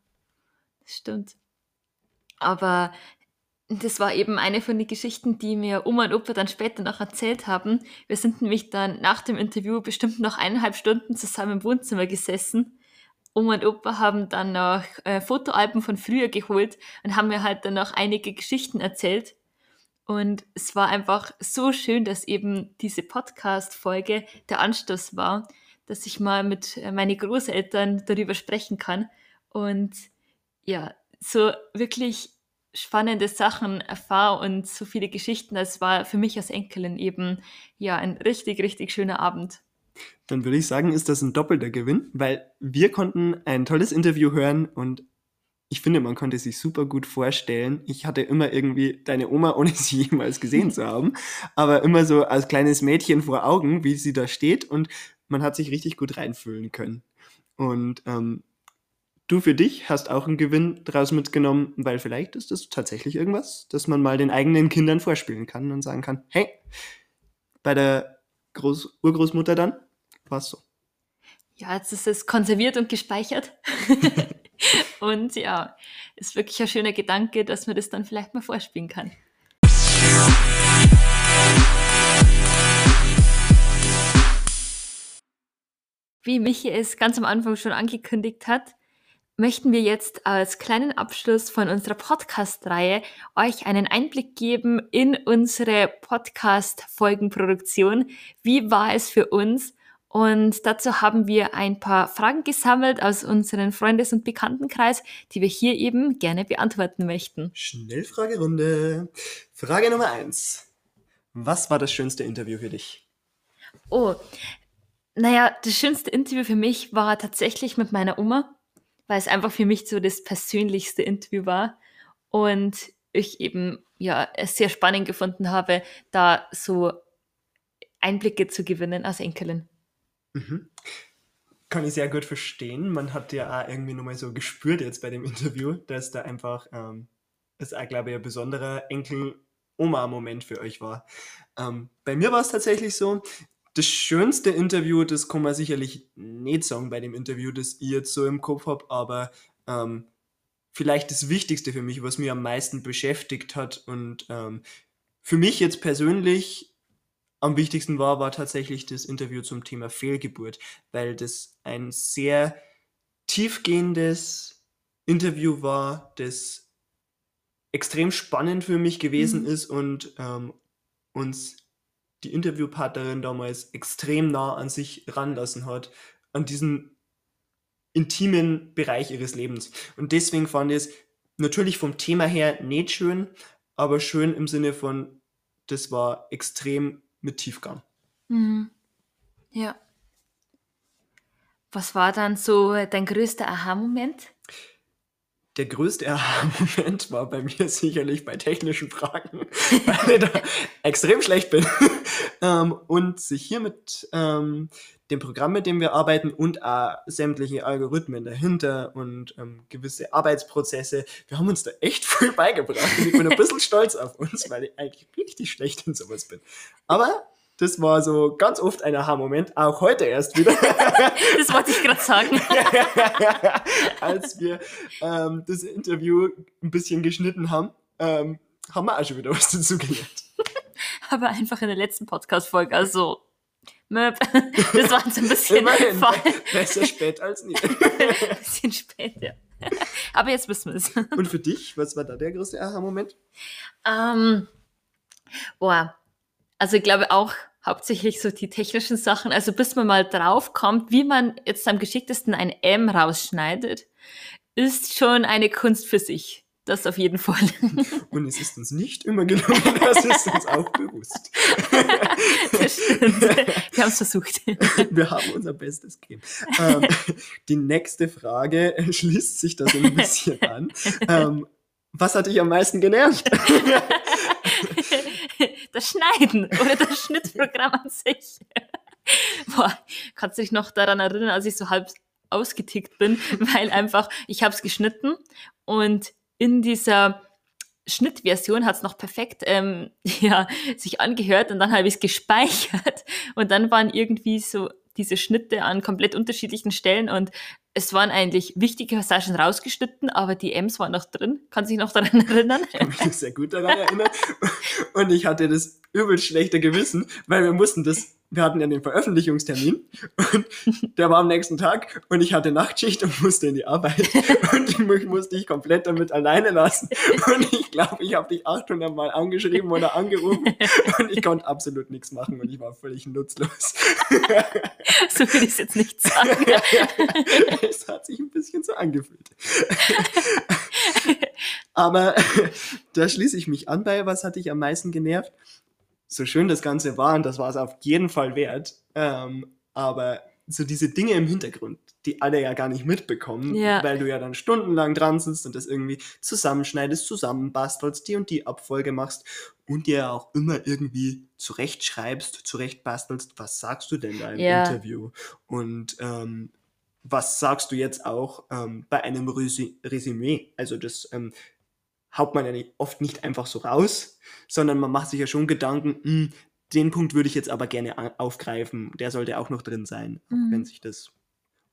Das stimmt. Aber das war eben eine von den Geschichten, die mir Oma und Opa dann später noch erzählt haben. Wir sind nämlich dann nach dem Interview bestimmt noch eineinhalb Stunden zusammen im Wohnzimmer gesessen Oma und Opa haben dann noch äh, Fotoalben von früher geholt und haben mir halt dann noch einige Geschichten erzählt. Und es war einfach so schön, dass eben diese Podcast-Folge der Anstoß war, dass ich mal mit äh, meinen Großeltern darüber sprechen kann und ja, so wirklich spannende Sachen erfahre und so viele Geschichten. Das war für mich als Enkelin eben ja ein richtig, richtig schöner Abend. Dann würde ich sagen, ist das ein doppelter Gewinn, weil wir konnten ein tolles Interview hören und ich finde, man konnte sich super gut vorstellen. Ich hatte immer irgendwie deine Oma, [LAUGHS] ohne sie jemals gesehen zu haben, aber immer so als kleines Mädchen vor Augen, wie sie da steht und man hat sich richtig gut reinfühlen können. Und ähm, du für dich hast auch einen Gewinn daraus mitgenommen, weil vielleicht ist das tatsächlich irgendwas, das man mal den eigenen Kindern vorspielen kann und sagen kann, hey, bei der Groß Urgroßmutter dann, war es so. Ja, jetzt ist es konserviert und gespeichert. [LAUGHS] und ja, ist wirklich ein schöner Gedanke, dass man das dann vielleicht mal vorspielen kann. Wie Michi es ganz am Anfang schon angekündigt hat, möchten wir jetzt als kleinen Abschluss von unserer Podcast-Reihe euch einen Einblick geben in unsere Podcast-Folgenproduktion. Wie war es für uns? Und dazu haben wir ein paar Fragen gesammelt aus unserem Freundes- und Bekanntenkreis, die wir hier eben gerne beantworten möchten. Schnellfragerunde. Frage Nummer eins. Was war das schönste Interview für dich? Oh, naja, das schönste Interview für mich war tatsächlich mit meiner Oma weil es einfach für mich so das persönlichste Interview war und ich eben ja es sehr spannend gefunden habe, da so Einblicke zu gewinnen als Enkelin. Mhm. Kann ich sehr gut verstehen. Man hat ja auch irgendwie nochmal so gespürt jetzt bei dem Interview, dass da einfach, ähm, es auch, glaube ich, ein besonderer Enkel-Oma-Moment für euch war. Ähm, bei mir war es tatsächlich so, das schönste Interview, das kann man sicherlich nicht sagen bei dem Interview, das ich jetzt so im Kopf habe, aber ähm, vielleicht das Wichtigste für mich, was mich am meisten beschäftigt hat und ähm, für mich jetzt persönlich am wichtigsten war, war tatsächlich das Interview zum Thema Fehlgeburt, weil das ein sehr tiefgehendes Interview war, das extrem spannend für mich gewesen mhm. ist und ähm, uns die Interviewpartnerin damals extrem nah an sich ranlassen hat, an diesen intimen Bereich ihres Lebens. Und deswegen fand ich es natürlich vom Thema her nicht schön, aber schön im Sinne von, das war extrem mit Tiefgang. Mhm. Ja. Was war dann so dein größter Aha-Moment? Der größte Aha-Moment war bei mir sicherlich bei technischen Fragen, [LAUGHS] weil ich da extrem schlecht bin. [LAUGHS] ähm, und sich hier mit ähm, dem Programm, mit dem wir arbeiten und auch sämtliche Algorithmen dahinter und ähm, gewisse Arbeitsprozesse, wir haben uns da echt [LAUGHS] viel beigebracht. Ich bin ein bisschen stolz auf uns, weil ich eigentlich richtig schlecht in sowas bin. Aber das war so ganz oft ein Aha-Moment, auch heute erst wieder. [LAUGHS] das wollte ich gerade sagen. [LAUGHS] Als wir ähm, das Interview ein bisschen geschnitten haben, ähm, haben wir auch schon wieder was dazu gelernt. [LAUGHS] Aber einfach in der letzten Podcast-Folge, also Möp. Das war uns ein bisschen Immerhin, besser spät als nie. ein bisschen spät, ja. Aber jetzt wissen wir es. Und für dich, was war da der größte Aha-Moment? Ähm, boah, also ich glaube auch hauptsächlich so die technischen Sachen. Also bis man mal drauf kommt, wie man jetzt am geschicktesten ein M rausschneidet, ist schon eine Kunst für sich. Das auf jeden Fall. [LAUGHS] Und es ist uns nicht immer gelungen, [LAUGHS] das ist uns auch bewusst. [LAUGHS] Das stimmt. Wir haben es versucht. Wir haben unser Bestes gegeben. Ähm, die nächste Frage schließt sich da so ein bisschen an. Ähm, was hat dich am meisten genervt? Das Schneiden oder das Schnittprogramm an sich. Boah, kannst du dich noch daran erinnern, als ich so halb ausgetickt bin, weil einfach, ich habe es geschnitten und in dieser Schnittversion hat es noch perfekt ähm, [LAUGHS] ja, sich angehört und dann habe ich es gespeichert und dann waren irgendwie so diese Schnitte an komplett unterschiedlichen Stellen und es waren eigentlich wichtige Passagen rausgeschnitten, aber die M's waren noch drin. Kannst du dich noch daran [LAUGHS] erinnern? Ich kann mich sehr gut daran erinnern. Und ich hatte das übel schlechte Gewissen, weil wir mussten das wir hatten ja den Veröffentlichungstermin und der war am nächsten Tag und ich hatte Nachtschicht und musste in die Arbeit und mich musste ich komplett damit alleine lassen und ich glaube, ich habe dich 800 Mal angeschrieben oder angerufen und ich konnte absolut nichts machen und ich war völlig nutzlos. So will ich es jetzt nicht sagen. [LAUGHS] es hat sich ein bisschen so angefühlt. [LAUGHS] Aber [LAUGHS] da schließe ich mich an bei, was hat dich am meisten genervt? so schön das Ganze war, und das war es auf jeden Fall wert, ähm, aber so diese Dinge im Hintergrund, die alle ja gar nicht mitbekommen, Ja. weil du ja dann stundenlang dran sitzt und das irgendwie zusammenschneidest, zusammenbastelst, die und die Abfolge machst und dir auch immer irgendwie zurechtschreibst, zurechtbastelst, was sagst du denn da im Ja. Interview und ähm, was sagst du jetzt auch ähm, bei einem Resü Resümee? Also das ähm, haut man ja oft nicht einfach so raus, sondern man macht sich ja schon Gedanken, "Hm, den Punkt würde ich jetzt aber gerne aufgreifen, der sollte auch noch drin sein, Mhm. wenn sich das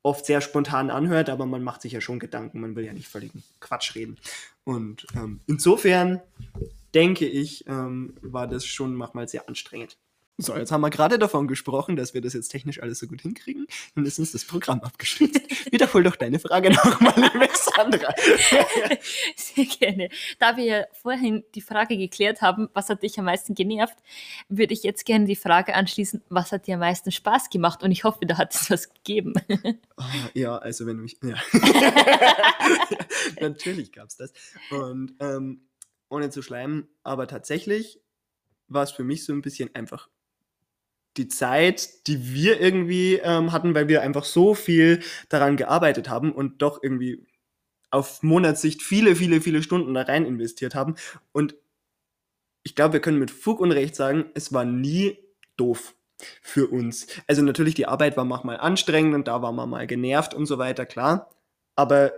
oft sehr spontan anhört, aber man macht sich ja schon Gedanken, man will ja nicht völligen Quatsch reden. Und ähm, insofern denke ich, ähm, war das schon manchmal sehr anstrengend. So, jetzt haben wir gerade davon gesprochen, dass wir das jetzt technisch alles so gut hinkriegen. Nun ist uns das Programm abgestürzt. [LAUGHS] Wiederhol doch deine Frage nochmal, liebe Sandra. [LAUGHS] Sehr gerne. Da wir ja vorhin die Frage geklärt haben, was hat dich am meisten genervt, würde ich jetzt gerne die Frage anschließen, was hat dir am meisten Spaß gemacht? Und ich hoffe, da hat es was gegeben. [LAUGHS] Ah, ja, also wenn du mich. Ja. Natürlich gab's das. Und ähm, ohne zu schleimen, aber tatsächlich war es für mich so ein bisschen einfach die Zeit, die wir irgendwie ähm, hatten, weil wir einfach so viel daran gearbeitet haben und doch irgendwie auf Monatssicht viele, viele, viele Stunden da rein investiert haben. Und ich glaube, wir können mit Fug und Recht sagen, es war nie doof für uns. Also natürlich, die Arbeit war manchmal anstrengend und da war man mal genervt und so weiter, klar. Aber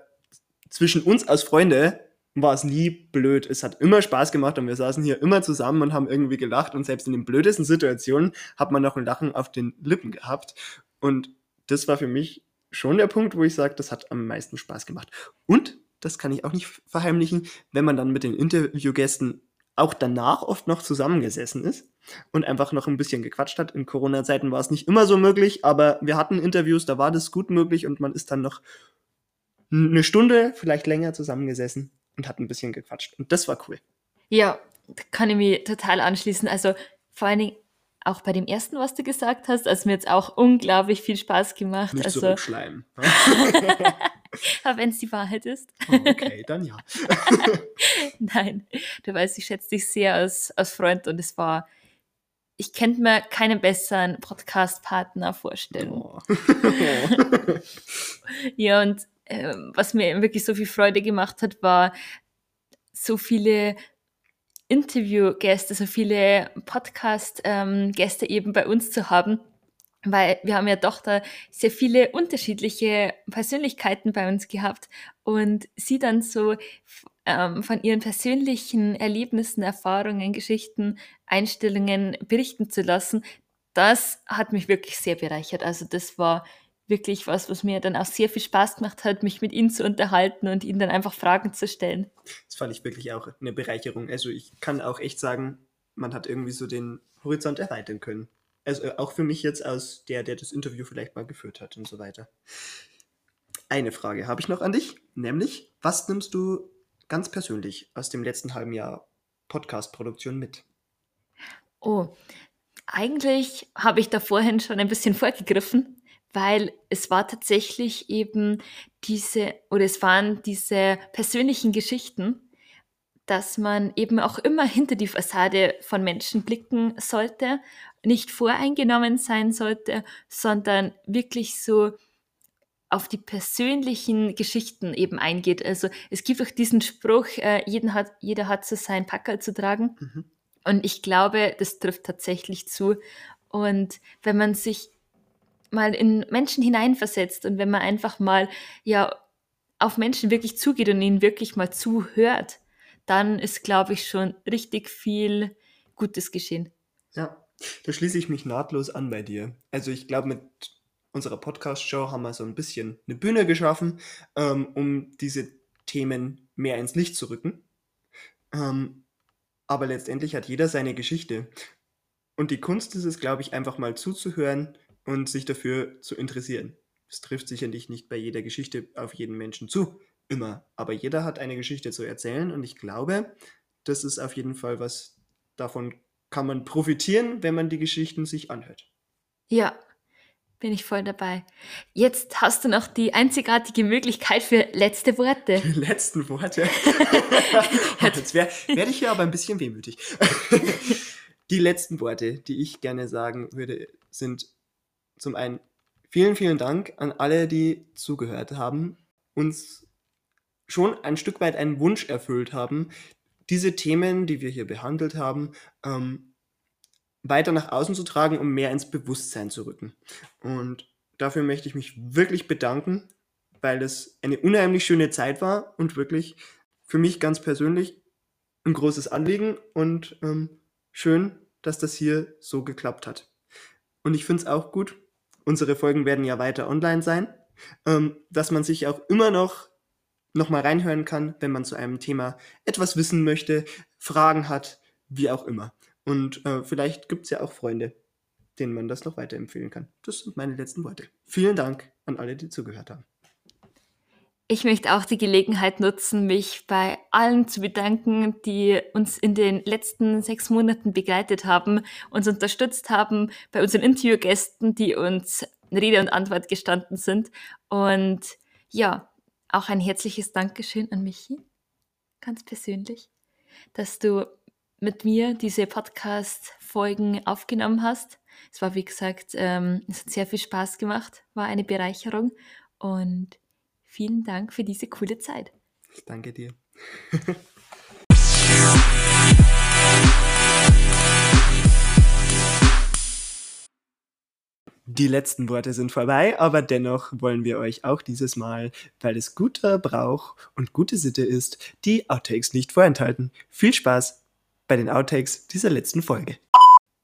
zwischen uns als Freunde war es nie blöd. Es hat immer Spaß gemacht und wir saßen hier immer zusammen und haben irgendwie gelacht und selbst in den blödesten Situationen hat man noch ein Lachen auf den Lippen gehabt. Und das war für mich schon der Punkt, wo ich sage, das hat am meisten Spaß gemacht. Und, das kann ich auch nicht verheimlichen, wenn man dann mit den Interviewgästen auch danach oft noch zusammengesessen ist und einfach noch ein bisschen gequatscht hat. In Corona-Zeiten war es nicht immer so möglich, aber wir hatten Interviews, da war das gut möglich und man ist dann noch eine Stunde, vielleicht länger zusammengesessen und hat ein bisschen gequatscht. Und das war cool. Ja, kann ich mich total anschließen. Also vor allen Dingen auch bei dem ersten, was du gesagt hast, also mir jetzt auch unglaublich viel Spaß gemacht. Nicht also, zurückschleimen. aber wenn es die Wahrheit ist. okay, dann ja. [LAUGHS] Nein, du weißt, ich schätze dich sehr als, als Freund und es war, ich könnte mir keinen besseren Podcast-Partner vorstellen. Oh. [LAUGHS] [LAUGHS] Ja, und ähm, was mir wirklich so viel Freude gemacht hat, war so viele Interviewgäste, so viele Podcast-Gäste eben bei uns zu haben, weil wir haben ja doch da sehr viele unterschiedliche Persönlichkeiten bei uns gehabt und sie dann so ähm, von ihren persönlichen Erlebnissen, Erfahrungen, Geschichten, Einstellungen berichten zu lassen, das hat mich wirklich sehr bereichert. Also das war wirklich was, was mir dann auch sehr viel Spaß gemacht hat, mich mit ihnen zu unterhalten und ihnen dann einfach Fragen zu stellen. Das fand ich wirklich auch eine Bereicherung. Also ich kann auch echt sagen, man hat irgendwie so den Horizont erweitern können. Also auch für mich jetzt als der, der das Interview vielleicht mal geführt hat und so weiter. Eine Frage habe ich noch an dich, nämlich, was nimmst du ganz persönlich aus dem letzten halben Jahr Podcast-Produktion mit? Oh, eigentlich habe ich da vorhin schon ein bisschen vorgegriffen, weil es war tatsächlich eben diese, oder es waren diese persönlichen Geschichten, dass man eben auch immer hinter die Fassade von Menschen blicken sollte, nicht voreingenommen sein sollte, sondern wirklich so auf die persönlichen Geschichten eben eingeht. Also es gibt auch diesen Spruch, äh, jeden hat, jeder hat so sein Packerl zu tragen. Mhm. Und ich glaube, das trifft tatsächlich zu. Und wenn man sich mal in Menschen hineinversetzt und wenn man einfach mal ja auf Menschen wirklich zugeht und ihnen wirklich mal zuhört, dann ist, glaube ich, schon richtig viel Gutes geschehen. Ja, da schließe ich mich nahtlos an bei dir. Also ich glaube, mit unserer Podcast-Show haben wir so ein bisschen eine Bühne geschaffen, ähm, um diese Themen mehr ins Licht zu rücken. Ähm, aber letztendlich hat jeder seine Geschichte. Und die Kunst ist es, glaube ich, einfach mal zuzuhören und sich dafür zu interessieren. Es trifft sicherlich nicht bei jeder Geschichte auf jeden Menschen zu, immer. Aber jeder hat eine Geschichte zu erzählen und ich glaube, das ist auf jeden Fall was, davon kann man profitieren, wenn man die Geschichten sich anhört. Ja, bin ich voll dabei. Jetzt hast du noch die einzigartige Möglichkeit für letzte Worte. Die [LAUGHS] letzten Worte? [LAUGHS] [LAUGHS] Jetzt werde werd ich hier aber ein bisschen wehmütig. die letzten Worte, die ich gerne sagen würde, sind zum einen vielen, vielen Dank an alle, die zugehört haben, uns schon ein Stück weit einen Wunsch erfüllt haben, diese Themen, die wir hier behandelt haben, ähm, weiter nach außen zu tragen, um mehr ins Bewusstsein zu rücken. Und dafür möchte ich mich wirklich bedanken, weil es eine unheimlich schöne Zeit war und wirklich für mich ganz persönlich ein großes Anliegen und ähm, schön, dass das hier so geklappt hat. Und ich finde es auch gut, unsere Folgen werden ja weiter online sein, ähm, dass man sich auch immer noch noch mal reinhören kann, wenn man zu einem Thema etwas wissen möchte, Fragen hat, wie auch immer. Und äh, vielleicht gibt es ja auch Freunde, denen man das noch weiterempfehlen kann. Das sind meine letzten Worte. Vielen Dank an alle, die zugehört haben. Ich möchte auch die Gelegenheit nutzen, mich bei allen zu bedanken, die uns in den letzten sechs Monaten begleitet haben, uns unterstützt haben, bei unseren Interviewgästen, die uns Rede und Antwort gestanden sind. Und ja, auch ein herzliches Dankeschön an Michi, ganz persönlich, dass du mit mir diese Podcast-Folgen aufgenommen hast. Es war, wie gesagt, ähm, es hat sehr viel Spaß gemacht, war eine Bereicherung und Vielen Dank für diese coole Zeit. Ich danke dir. [LAUGHS] Die letzten Worte sind vorbei, aber dennoch wollen wir euch auch dieses Mal, weil es guter Brauch und gute Sitte ist, die Outtakes nicht vorenthalten. Viel Spaß bei den Outtakes dieser letzten Folge.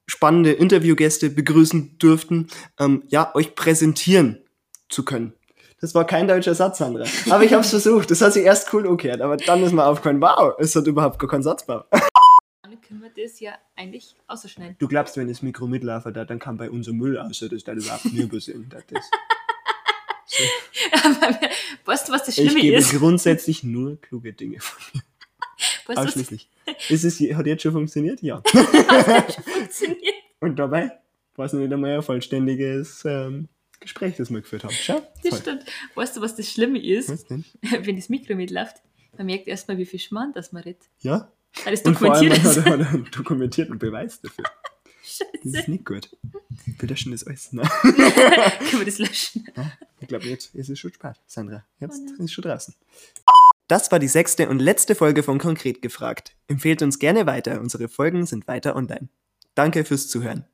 Spannende Interviewgäste begrüßen dürften, ähm, ja, euch präsentieren zu können. Das war kein deutscher Satz, Sandra. Aber ich habe es versucht. Das hat sich erst cool umgekehrt, aber dann ist mir aufgefallen, wow, es hat überhaupt gar keinen Satzbau. Dann können wir das ja eigentlich ausschneiden. Du glaubst, wenn das Mikro mitlaufen da, dann kann bei unser Müll aus, das da überhaupt. Das ist. [LAUGHS] So. weißt du, was das Schlimme ich gebe ist? grundsätzlich nur kluge Dinge von mir. Weißt Ausschließlich. Ist es, hat jetzt schon funktioniert? Ja. [LAUGHS] hat schon funktioniert. Und dabei war es nicht einmal ein vollständiges ähm, Gespräch, das wir geführt haben. Schau, das stimmt. Weißt du, was das Schlimme ist? Was [LAUGHS] denn? Wenn das Mikro mitläuft, man merkt erstmal, wie viel Schmarrn das man redet. Ja. Weil es dokumentiert Und vor allem hat er einen dokumentierten Beweis dafür. [LAUGHS] Scheiße. Das ist nicht gut. Wir löschen das alles. Ne? [LAUGHS] Können wir das löschen? Ja, ich glaube, jetzt ist es schon spät, Sandra. Jetzt oh ist es schon draußen. Das war die sechste und letzte Folge von Konkret gefragt. Empfehlt uns gerne weiter. Unsere Folgen sind weiter online. Danke fürs Zuhören.